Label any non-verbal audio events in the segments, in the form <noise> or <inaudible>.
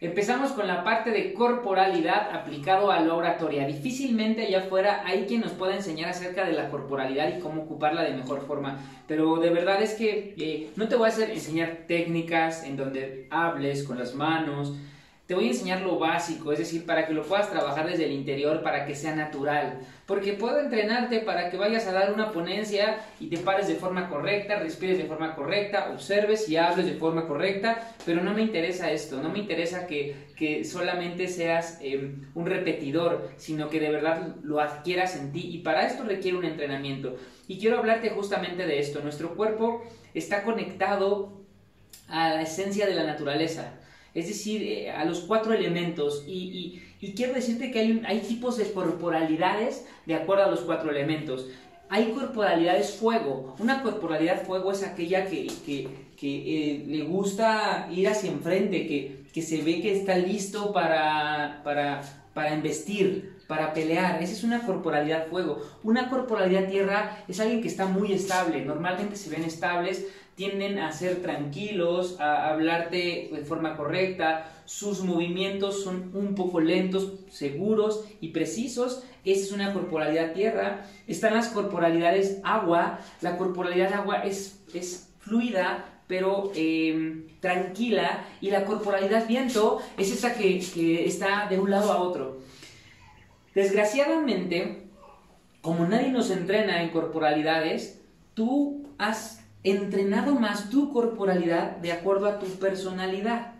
Empezamos con la parte de corporalidad aplicado a la oratoria. Difícilmente allá afuera hay quien nos pueda enseñar acerca de la corporalidad y cómo ocuparla de mejor forma. Pero de verdad es que eh, no te voy a hacer enseñar técnicas en donde hables con las manos, te voy a enseñar lo básico, es decir, para que lo puedas trabajar desde el interior, para que sea natural. Porque puedo entrenarte para que vayas a dar una ponencia y te pares de forma correcta, respires de forma correcta, observes y hables de forma correcta, pero no me interesa esto, no me interesa que, solamente seas em, un repetidor, sino que de verdad lo adquieras en ti y para esto requiere un entrenamiento. Y quiero hablarte justamente de esto, nuestro cuerpo está conectado a la esencia de la naturaleza es decir, eh, a los cuatro elementos. Y, quiero decirte que hay, tipos de corporalidades de acuerdo a los cuatro elementos. Hay corporalidades fuego. Una corporalidad fuego es aquella que, eh, le gusta ir hacia enfrente, que, se ve que está listo para, para, para embestir, para pelear. Esa es una corporalidad fuego. Una corporalidad tierra es alguien que está muy estable. Normalmente se ven estables, tienden a ser tranquilos, a hablarte de forma correcta, sus movimientos son un poco lentos, seguros y precisos. Esa es una corporalidad tierra. Están las corporalidades agua. La corporalidad agua es, es fluida, pero em, tranquila. Y la corporalidad viento es esa que, que está de un lado a otro. Desgraciadamente, como nadie nos entrena en corporalidades, tú has entrenado más tu corporalidad de acuerdo a tu personalidad.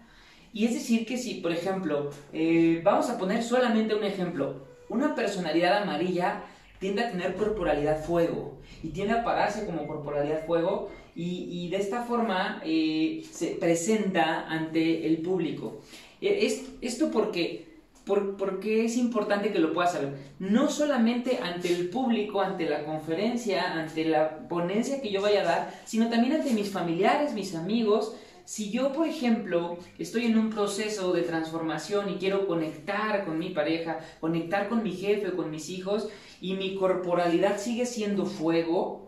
Y es decir que si, por ejemplo, eh, vamos a poner solamente un ejemplo, una personalidad amarilla tiende a tener corporalidad fuego y tiende a pararse como corporalidad fuego y, de esta forma eh, se presenta ante el público. Eh, esto porque por, qué es importante que lo puedas saber. No solamente ante el público, ante la conferencia, ante la ponencia que yo vaya a dar, sino también ante mis familiares, mis amigos. Si yo, por ejemplo, estoy en un proceso de transformación y quiero conectar con mi pareja, conectar con mi jefe, con mis hijos, y mi corporalidad sigue siendo fuego,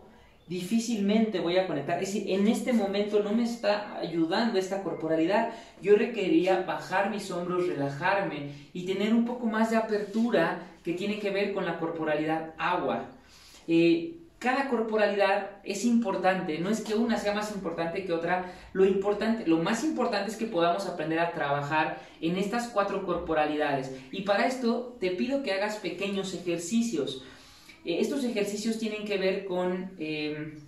difícilmente voy a conectar. Es decir, en este momento no me está ayudando esta corporalidad. Yo requeriría bajar mis hombros, relajarme y tener un poco más de apertura que tiene que ver con la corporalidad agua. Eh, cada corporalidad es importante, no es que una sea más importante que otra, lo importante, lo más importante es que podamos aprender a trabajar en estas cuatro corporalidades. Y para esto te pido que hagas pequeños ejercicios. Eh, estos ejercicios tienen que ver con, em,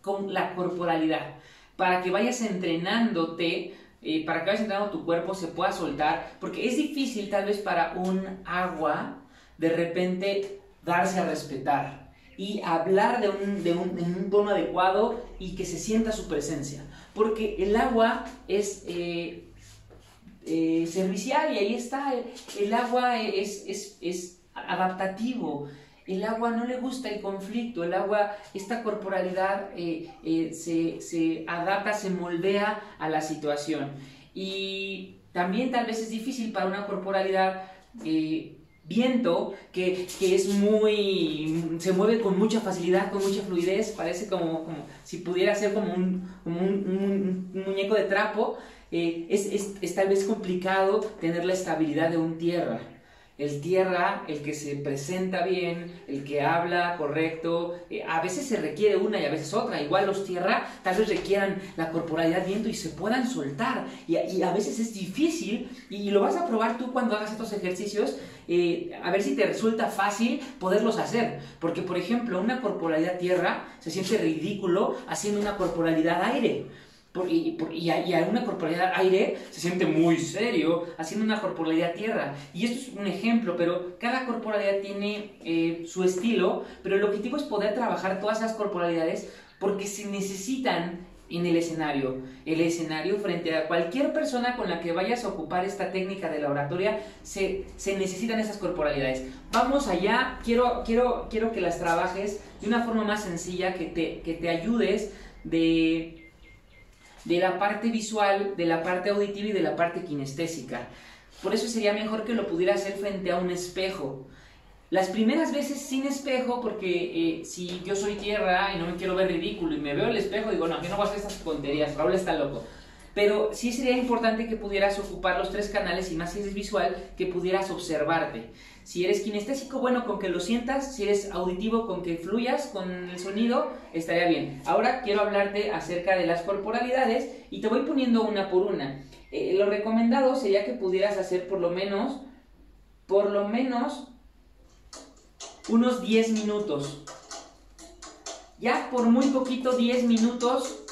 con la corporalidad, para que vayas entrenándote, eh, para que vayas entrenando tu cuerpo, se pueda soltar, porque es difícil tal vez para un agua de repente darse a respetar y hablar de un, de un, en un tono adecuado y que se sienta su presencia, porque el agua es... Eh, servicial y ahí está, el, agua es, es, es adaptativo, el agua no le gusta el conflicto, el agua, esta corporalidad eh, eh, se, adapta, se moldea a la situación. Y también tal vez es difícil para una corporalidad eh, viento que, es muy, se mueve con mucha facilidad, con mucha fluidez, parece como, como si pudiera ser como un, muñeco de trapo, es, es tal vez complicado tener la estabilidad de un tierra. El tierra, el que se presenta bien, el que habla correcto, eh, a veces se requiere una y a veces otra. Igual los tierra tal vez requieran la corporalidad viento y se puedan soltar. Y, a veces es difícil y, lo vas a probar tú cuando hagas estos ejercicios, eh, a ver si te resulta fácil poderlos hacer. Porque, por ejemplo, una corporalidad tierra se siente ridículo haciendo una corporalidad aire y, una corporalidad aire se siente muy serio haciendo una corporalidad tierra. Y esto es un ejemplo, pero cada corporalidad tiene eh, su estilo, pero el objetivo es poder trabajar todas esas corporalidades porque se necesitan en el escenario. El escenario frente a cualquier persona con la que vayas a ocupar esta técnica de la oratoria, se, se necesitan esas corporalidades. Vamos allá, quiero, quiero, quiero que las trabajes de una forma más sencilla, que te, que te ayudes de de la parte visual, de la parte auditiva y de la parte kinestésica. Por eso sería mejor que lo pudiera hacer frente a un espejo. Las primeras veces sin espejo, porque eh, si yo soy tierra y no me quiero ver ridículo y me veo el espejo, digo, no, yo no voy a hacer estas tonterías, Raúl está loco. Pero sí sería importante que pudieras ocupar los tres canales y más si eres visual, que pudieras observarte. Si eres kinestésico, bueno, con que lo sientas, si eres auditivo, con que fluyas con el sonido, estaría bien. Ahora quiero hablarte acerca de las corporalidades y te voy poniendo una por una. Eh, lo recomendado sería que pudieras hacer por lo menos, por lo menos, unos 10 minutos. Ya por muy poquito, 10 minutos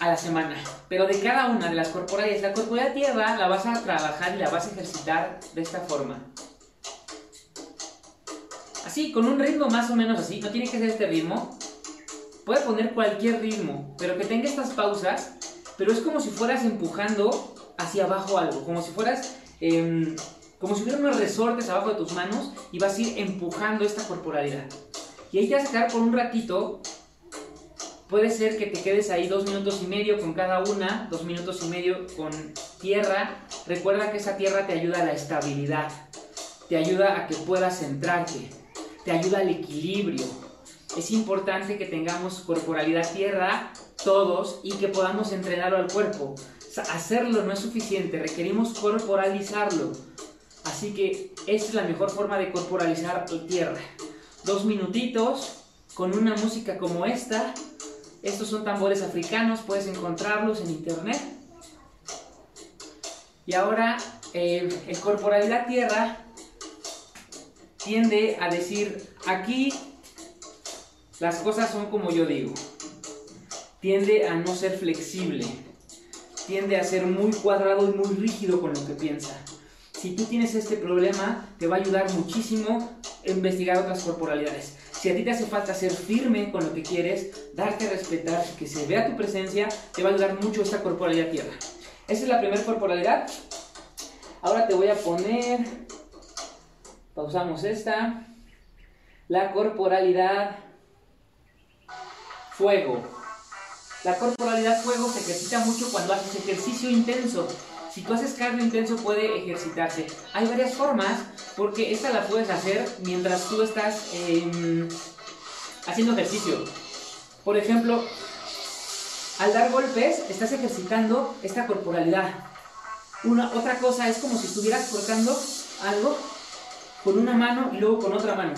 a la semana. Pero de cada una de las corporalidades, la corporalidad tierra la vas a trabajar y la vas a ejercitar de esta forma. Así, con un ritmo más o menos así, no tiene que ser este ritmo. Puede poner cualquier ritmo, pero que tenga estas pausas, pero es como si fueras empujando hacia abajo algo, como si fueras, em, como si hubiera unos resortes abajo de tus manos y vas a ir empujando esta corporalidad. Y ahí te vas a quedar por un ratito Puede ser que te quedes ahí dos minutos y medio con cada una, dos minutos y medio con tierra. Recuerda que esa tierra te ayuda a la estabilidad, te ayuda a que puedas centrarte, te ayuda al equilibrio. Es importante que tengamos corporalidad tierra todos y que podamos entrenarlo al cuerpo. hacerlo no es suficiente, requerimos corporalizarlo. Así que esta es la mejor forma de corporalizar tierra. Dos minutitos con una música como esta estos son tambores africanos, puedes encontrarlos en internet. Y ahora, eh, el corporalidad tierra tiende a decir, aquí las cosas son como yo digo. Tiende a no ser flexible. Tiende a ser muy cuadrado y muy rígido con lo que piensa. Si tú tienes este problema, te va a ayudar muchísimo investigar otras corporalidades. Si a ti te hace falta ser firme con lo que quieres, darte a respetar, que se vea tu presencia, te va a ayudar mucho esta corporalidad tierra. Esa es la primera corporalidad. Ahora te voy a poner, pausamos esta, la corporalidad fuego. La corporalidad fuego se ejercita mucho cuando haces ejercicio intenso. Si tú haces cardio intenso puede ejercitarse. Hay varias formas porque esta la puedes hacer mientras tú estás em, haciendo ejercicio. Por ejemplo, al dar golpes estás ejercitando esta corporalidad. Una, otra cosa es como si estuvieras cortando algo con una mano y luego con otra mano.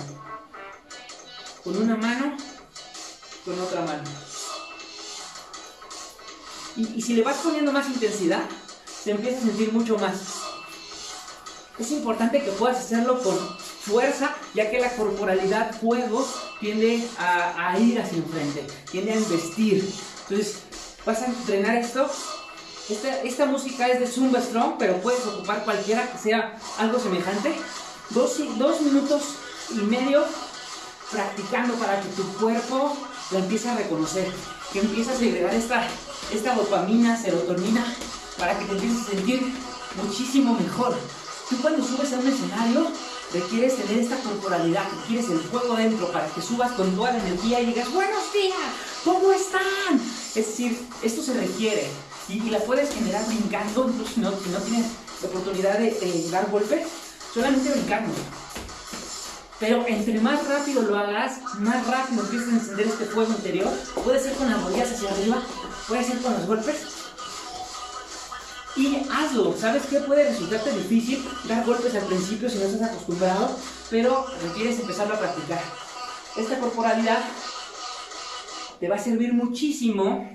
Con una mano, con otra mano. y si le vas poniendo más intensidad, se empieza a sentir mucho más. Es importante que puedas hacerlo con fuerza, ya que la corporalidad fuego tiende a, ir hacia enfrente, tiende a investir. Entonces, vas a entrenar esto. Esta, esta música es de Zumba Strong, pero puedes ocupar cualquiera que sea algo semejante. Dos, dos minutos y medio practicando para que tu cuerpo la empiece a reconocer, que empiece a segregar esta, esta dopamina, serotonina para que te empieces a sentir muchísimo mejor. Tú cuando subes a un escenario requieres tener esta corporalidad, quieres el fuego dentro para que subas con toda la energía y digas, buenos días, ¿cómo están? Es decir, esto se requiere y, la puedes generar brincando, incluso <laughs> si no, si no tienes la oportunidad de, dar golpes, solamente brincando. Pero entre más rápido lo hagas, más rápido empiezas a encender este fuego interior. Puede ser con las rodillas hacia arriba, puede ser con los golpes, y hazlo. ¿Sabes qué? Puede resultarte difícil dar golpes al principio si no estás acostumbrado, pero requieres empezarlo a practicar. Esta corporalidad te va a servir muchísimo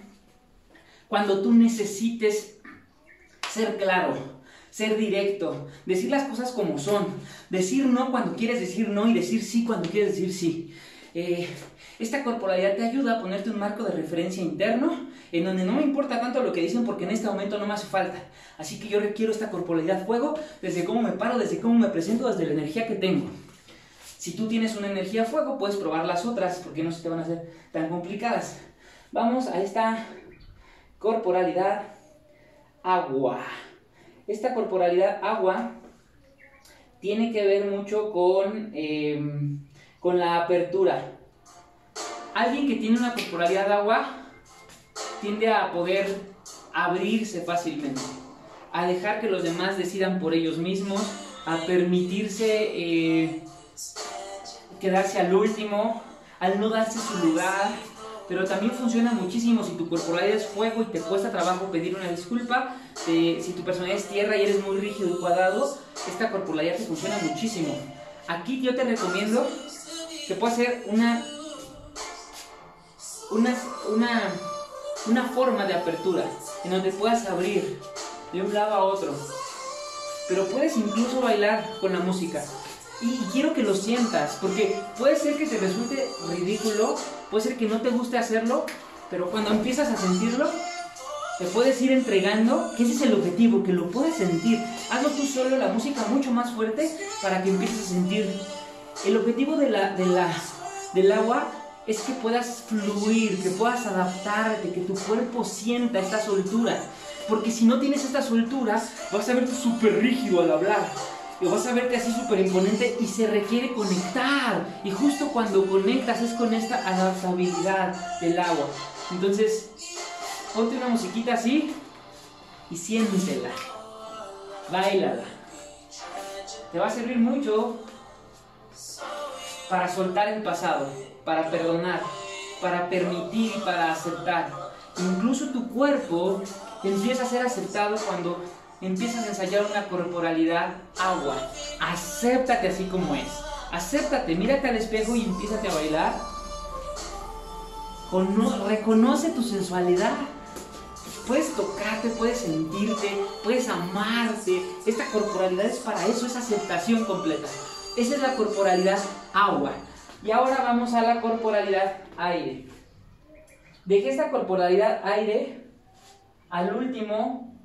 cuando tú necesites ser claro, ser directo, decir las cosas como son, decir no cuando quieres decir no y decir sí cuando quieres decir sí. Eh, esta corporalidad te ayuda a ponerte un marco de referencia interno en donde no me importa tanto lo que dicen porque en este momento no me hace falta. Así que yo requiero esta corporalidad fuego desde cómo me paro, desde cómo me presento, desde la energía que tengo. Si tú tienes una energía fuego, puedes probar las otras porque no se te van a hacer tan complicadas. Vamos a esta corporalidad agua. Esta corporalidad agua tiene que ver mucho con... Eh, con la apertura. Alguien que tiene una corporalidad de agua tiende a poder abrirse fácilmente, a dejar que los demás decidan por ellos mismos, a permitirse eh, quedarse al último, al no darse su lugar, pero también funciona muchísimo si tu corporalidad es fuego y te cuesta trabajo pedir una disculpa, si tu personalidad es tierra y eres muy rígido y cuadrado, esta corporalidad te funciona muchísimo. Aquí yo te recomiendo que puedas hacer una, una, una, una forma de apertura en donde puedas abrir de un lado a otro. Pero puedes incluso bailar con la música. Y quiero que lo sientas, porque puede ser que te resulte ridículo, puede ser que no te guste hacerlo, pero cuando empiezas a sentirlo, te puedes ir entregando, que ese es el objetivo, que lo puedas sentir. Hazlo tú solo, la música mucho más fuerte, para que empieces a sentir. El objetivo de la, de la, del agua es que puedas fluir, que puedas adaptarte, que tu cuerpo sienta esta soltura. Porque si no tienes esta soltura, vas a verte súper rígido al hablar y vas a verte así súper imponente y se requiere conectar. Y justo cuando conectas es con esta adaptabilidad del agua. Entonces, ponte una musiquita así y siéntela. Bailala. Te va a servir mucho para soltar el pasado, para perdonar, para permitir y para aceptar. Incluso tu cuerpo empieza a ser aceptado cuando empiezas a ensayar una corporalidad agua. Acéptate así como es. Acéptate, mírate al espejo y empiezate a bailar. reconoce tu sensualidad. Puedes tocarte, puedes sentirte, puedes amarte. Esta corporalidad es para eso, es aceptación completa. Esa es la corporalidad agua. Y ahora vamos a la corporalidad aire. Dejé esta corporalidad aire al último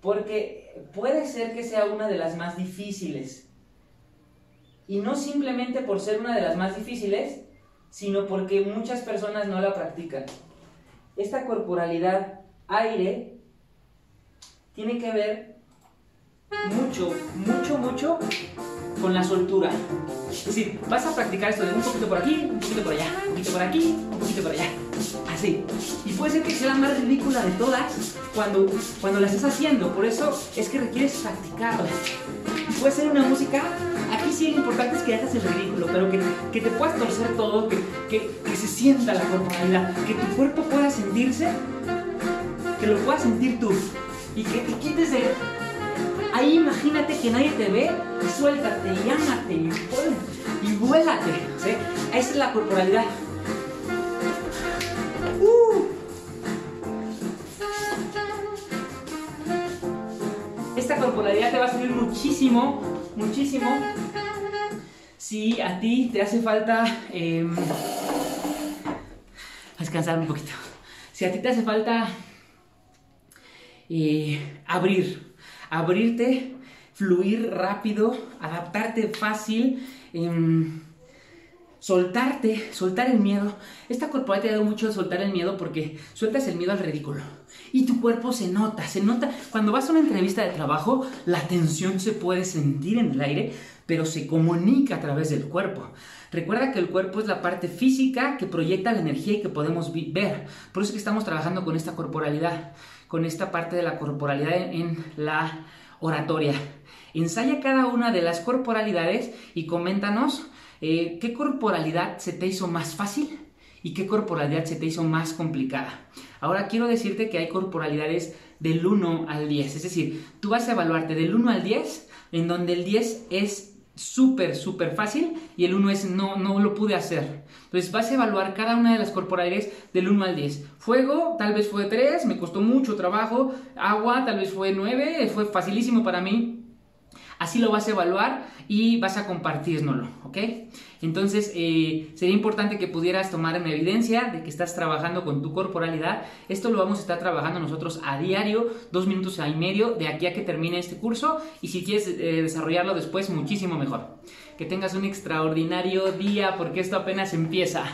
porque puede ser que sea una de las más difíciles. Y no simplemente por ser una de las más difíciles, sino porque muchas personas no la practican. Esta corporalidad aire tiene que ver mucho, mucho, mucho con la soltura. Es decir, vas a practicar esto de un poquito por aquí, un poquito por allá, un poquito por aquí, un poquito por allá. Así. Y puede ser que sea la más ridícula de todas cuando, cuando la estés haciendo. Por eso es que requieres practicarla. Puede ser una música. Aquí sí lo importante es que hagas el ridículo, pero que, que te puedas torcer todo, que, que, que se sienta la corporalidad, que tu cuerpo pueda sentirse, que lo puedas sentir tú. Y que te quites de Ahí imagínate que nadie te ve y suéltate y ámate y, vuélate. ¿sí? Esa es la corporalidad. Uh. Esta corporalidad te va a servir muchísimo, muchísimo. Si a ti te hace falta eh, descansar un poquito. Si a ti te hace falta abrir, abrirte, fluir rápido, adaptarte fácil, em, soltarte, soltar el miedo. Esta corporalidad te ha dado mucho de soltar el miedo porque sueltas el miedo al ridículo. Y tu cuerpo se nota, se nota. Cuando vas a una entrevista de trabajo, la tensión se puede sentir en el aire, pero se comunica a través del cuerpo. Recuerda que el cuerpo es la parte física que proyecta la energía y que podemos ver. Por eso es que estamos trabajando con esta corporalidad con esta parte de la corporalidad en la oratoria. Ensaya cada una de las corporalidades y coméntanos eh, qué corporalidad se te hizo más fácil y qué corporalidad se te hizo más complicada. Ahora quiero decirte que hay corporalidades del 1 al 10, es decir, tú vas a evaluarte del 1 al 10, en donde el 10 es súper, súper fácil y el 1 es no, no lo pude hacer. Entonces vas a evaluar cada una de las corporales del 1 al 10. Fuego tal vez fue 3, me costó mucho trabajo. Agua tal vez fue 9, fue facilísimo para mí. Así lo vas a evaluar y vas a compartirnoslo, ¿ok? Entonces, eh, sería importante que pudieras tomar en evidencia de que estás trabajando con tu corporalidad. Esto lo vamos a estar trabajando nosotros a diario, dos minutos y medio, de aquí a que termine este curso. Y si quieres eh, desarrollarlo después, muchísimo mejor. Que tengas un extraordinario día porque esto apenas empieza.